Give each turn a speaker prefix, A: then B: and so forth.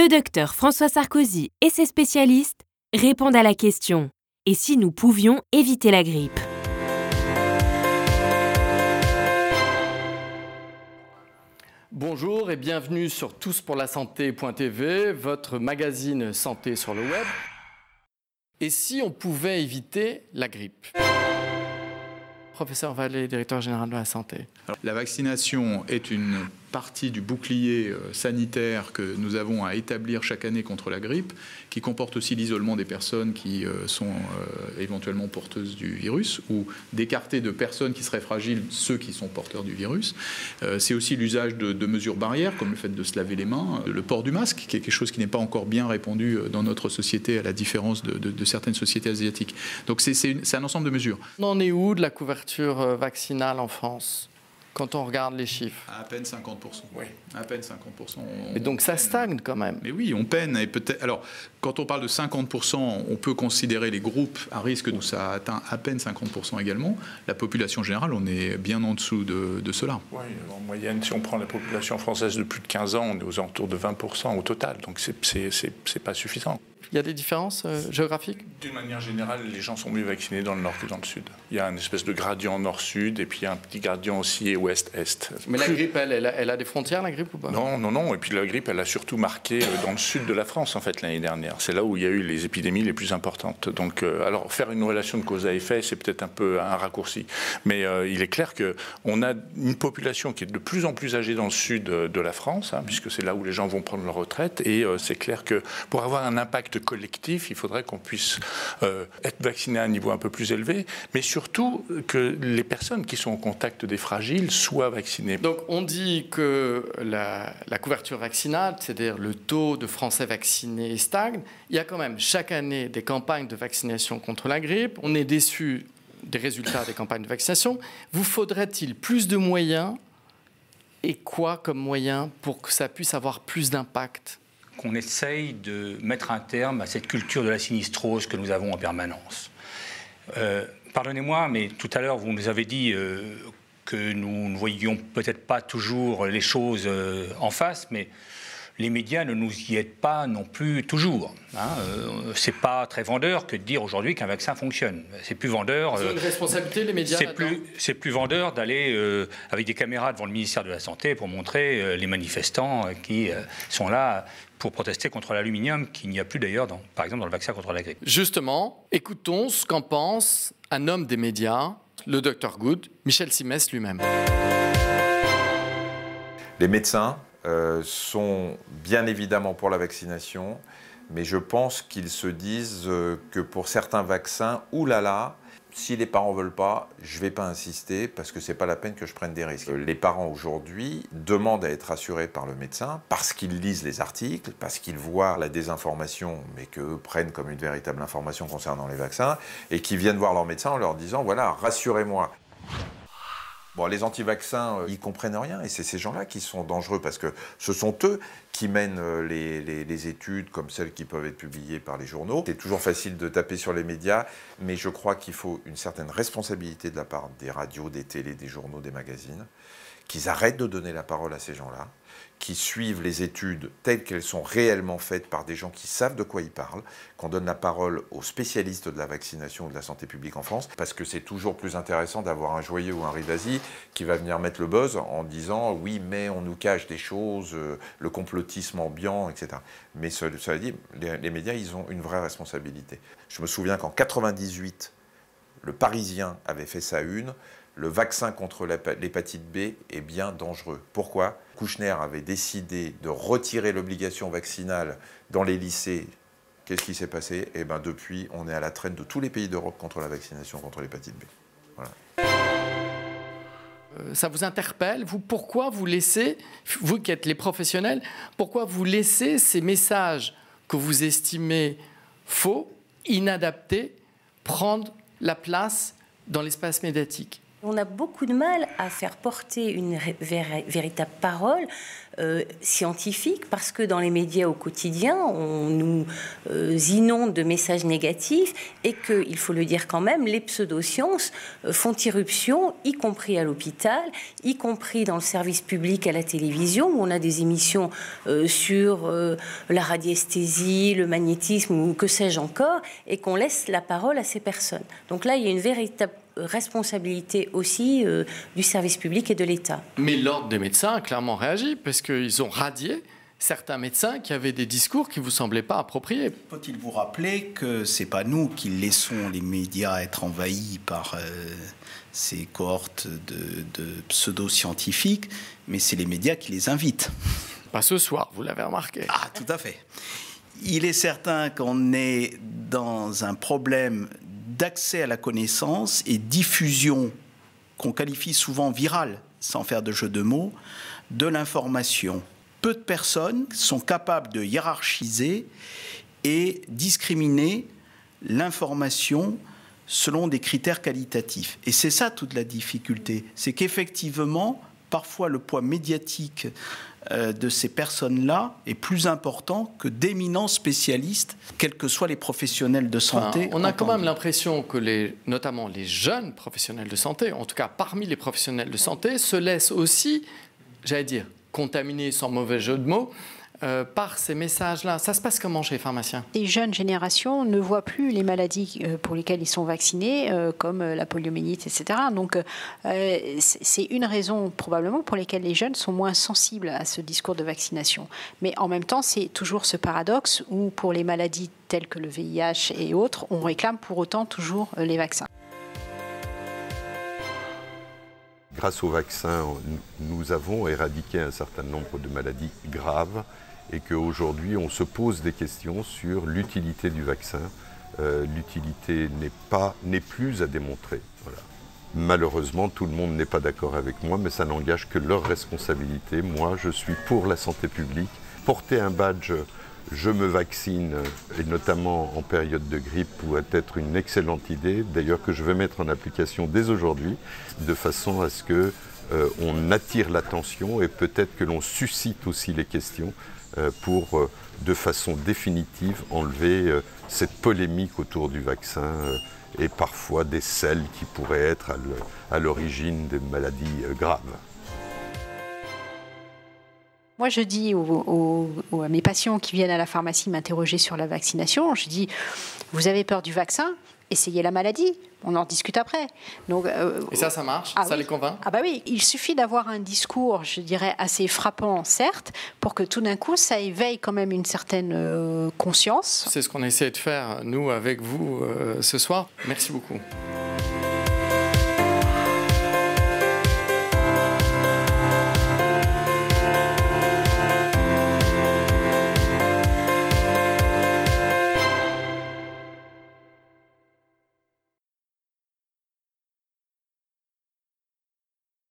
A: le docteur François Sarkozy et ses spécialistes répondent à la question Et si nous pouvions éviter la grippe?
B: Bonjour et bienvenue sur touspourlasanté.tv, votre magazine santé sur le web. Et si on pouvait éviter la grippe? Professeur Vallée, directeur général de la santé.
C: La vaccination est une partie du bouclier euh, sanitaire que nous avons à établir chaque année contre la grippe, qui comporte aussi l'isolement des personnes qui euh, sont euh, éventuellement porteuses du virus, ou d'écarter de personnes qui seraient fragiles ceux qui sont porteurs du virus. C'est aussi l'usage de, mesures barrières, comme le fait de se laver les mains, le port du masque, qui est quelque chose qui n'est pas encore bien répandu dans notre société, à la différence de, de certaines sociétés asiatiques. Donc c'est un ensemble de mesures.
B: On en est où de la couverture vaccinale en France? Quand on regarde les chiffres
C: À peine 50%. Oui. À peine 50%.
B: et donc ça stagne quand même.
C: Mais oui, on peine. Et peut-être. Alors, quand on parle de 50%, on peut considérer les groupes à risque où ça atteint à peine 50% également. La population générale, on est bien en dessous de, de cela.
D: Oui, en moyenne, si on prend la population française de plus de 15 ans, on est aux alentours de 20% au total. Donc c'est pas suffisant.
B: Il y a des différences euh, géographiques?
D: D'une manière générale, les gens sont mieux vaccinés dans le nord que dans le sud. Il y a une espèce de gradient nord-sud et puis un petit gradient aussi ouest-est.
B: Mais la grippe, elle, elle a, des frontières, la grippe ou pas?
D: Non, non, non. Et puis la grippe, elle a surtout marqué euh, dans le sud de la France, en fait, l'année dernière. C'est là où il y a eu les épidémies les plus importantes. Donc, euh, alors, faire une relation de cause à effet, c'est peut-être un peu un raccourci. Mais il est clair qu'on a une population qui est de plus en plus âgée dans le sud de la France, hein, puisque c'est là où les gens vont prendre leur retraite. Et c'est clair que pour avoir un impact collectif, il faudrait qu'on puisse euh, être vacciné à un niveau un peu plus élevé, mais surtout que les personnes qui sont en contact des fragiles soient vaccinées.
B: Donc on dit que la, la couverture vaccinale, c'est-à-dire le taux de Français vaccinés stagne. Il y a quand même chaque année des campagnes de vaccination contre la grippe. On est déçu des résultats des campagnes de vaccination. Vous faudrait-il plus de moyens et quoi comme moyens pour que ça puisse avoir plus d'impact
E: qu'on essaye de mettre un terme à cette culture de la sinistrose que nous avons en permanence. Euh, pardonnez-moi, mais tout à l'heure, vous nous avez dit euh, que nous ne voyions peut-être pas toujours les choses euh, en face, mais les médias ne nous y aident pas non plus toujours. Hein. Euh, c'est pas très vendeur que de dire aujourd'hui qu'un vaccin fonctionne. C'est plus vendeur.
B: C'est une euh, responsabilité les médias.
E: C'est plus, c'est plus vendeur d'aller euh, avec des caméras devant le ministère de la santé pour montrer les manifestants qui sont là pour protester contre l'aluminium, qu'il n'y a plus d'ailleurs, par exemple, dans le vaccin contre la grippe.
B: Justement, écoutons ce qu'en pense un homme des médias, le docteur Good, Michel Simès lui-même.
F: Les médecins euh, sont bien évidemment pour la vaccination, mais je pense qu'ils se disent euh, que pour certains vaccins, oulala, si les parents veulent pas, je vais pas insister parce que c'est pas la peine que je prenne des risques. Les parents aujourd'hui demandent à être rassurés par le médecin parce qu'ils lisent les articles, parce qu'ils voient la désinformation, mais qu'eux prennent comme une véritable information concernant les vaccins, et qui viennent voir leur médecin en leur disant voilà, rassurez-moi. Bon, les anti-vaccins, euh, ils comprennent rien, et c'est ces gens-là qui sont dangereux, parce que ce sont eux qui mènent euh, les, études, comme celles qui peuvent être publiées par les journaux. C'est toujours facile de taper sur les médias, mais je crois qu'il faut une certaine responsabilité de la part des radios, des télés, des journaux, des magazines, qu'ils arrêtent de donner la parole à ces gens-là, qui suivent les études telles qu'elles sont réellement faites par des gens qui savent de quoi ils parlent, qu'on donne la parole aux spécialistes de la vaccination ou de la santé publique en France, parce que c'est toujours plus intéressant d'avoir un joyeux ou un rivasi qui va venir mettre le buzz en disant oui, mais on nous cache des choses, euh, le complotisme ambiant, etc. Mais cela dit, les, les médias, ils ont une vraie responsabilité. Je me souviens qu'en 98, le Parisien avait fait sa une le vaccin contre l'hépatite B est bien dangereux. Pourquoi? Kouchner avait décidé de retirer l'obligation vaccinale dans les lycées. Qu'est-ce qui s'est passé? Eh bien, depuis, on est à la traîne de tous les pays d'Europe contre la vaccination contre l'hépatite B. Euh,
B: ça vous interpelle? Vous, pourquoi vous laissez, vous qui êtes les professionnels, pourquoi vous laissez ces messages que vous estimez faux, inadaptés, prendre la place dans l'espace médiatique?
G: On a beaucoup de mal à faire porter une véritable parole euh, scientifique, parce que dans les médias au quotidien, on nous euh, inonde de messages négatifs et que, il faut le dire quand même, les pseudosciences euh, font irruption, y compris à l'hôpital, y compris dans le service public à la télévision, où on a des émissions sur la radiesthésie, le magnétisme ou que sais-je encore, et qu'on laisse la parole à ces personnes. Donc là, il y a une véritable responsabilité aussi du service public et de l'État.
B: Mais l'ordre des médecins a clairement réagi parce qu'ils ont radié certains médecins qui avaient des discours qui vous semblaient pas appropriés.
H: Faut-il vous rappeler que c'est pas nous qui laissons les médias être envahis par euh, ces cohortes de, de pseudo-scientifiques, mais c'est les médias qui les invitent?
B: Pas ce soir, vous l'avez remarqué.
H: Ah, tout à fait. Il est certain qu'on est dans un problème d'accès à la connaissance et diffusion qu'on qualifie souvent virale, sans faire de jeu de mots, de l'information. Peu de personnes sont capables de hiérarchiser et discriminer l'information selon des critères qualitatifs. Et c'est ça toute la difficulté, c'est qu'effectivement, parfois le poids médiatique euh, de ces personnes-là est plus important que d'éminents spécialistes, quels que soient les professionnels de santé.
B: on a quand même l'impression que les, notamment les jeunes professionnels de santé, en tout cas parmi les professionnels de santé, se laissent aussi, j'allais dire, contaminer sans mauvais jeu de mots, euh, par ces messages-là. Ça se passe comment chez les pharmaciens?
I: Les jeunes générations ne voient plus les maladies euh, pour lesquelles ils sont vaccinés, euh, comme la poliomyélite, etc. Donc c'est une raison probablement pour lesquelles les jeunes sont moins sensibles à ce discours de vaccination. Mais en même temps, c'est toujours ce paradoxe où pour les maladies telles que le VIH et autres, on réclame pour autant toujours les vaccins.
J: Grâce aux vaccins, nous avons éradiqué un certain nombre de maladies graves et qu'aujourd'hui on se pose des questions sur l'utilité du vaccin. Euh, l'utilité n'est plus à démontrer. Malheureusement, tout le monde n'est pas d'accord avec moi, mais ça n'engage que leur responsabilité. Moi, je suis pour la santé publique. Porter un badge je me vaccine, et notamment en période de grippe, pourrait être une excellente idée, d'ailleurs que je vais mettre en application dès aujourd'hui, de façon à ce que euh, attire l'attention et peut-être que l'on suscite aussi les questions euh, pour, euh, de façon définitive, enlever cette polémique autour du vaccin et parfois des selles qui pourraient être à l'origine des maladies graves.
I: Moi, je dis à mes patients qui viennent à la pharmacie m'interroger sur la vaccination, je dis, vous avez peur du vaccin? Essayez la maladie on en discute après.
B: Donc, euh, Et ça, ça marche? ah Ça les convainc?
I: Ah bah oui, il suffit d'avoir un discours, je dirais, assez frappant, certes, pour que tout d'un coup, ça éveille quand même une certaine euh, conscience.
B: C'est ce qu'on essaie de faire, nous, avec vous, euh, ce soir. Merci beaucoup.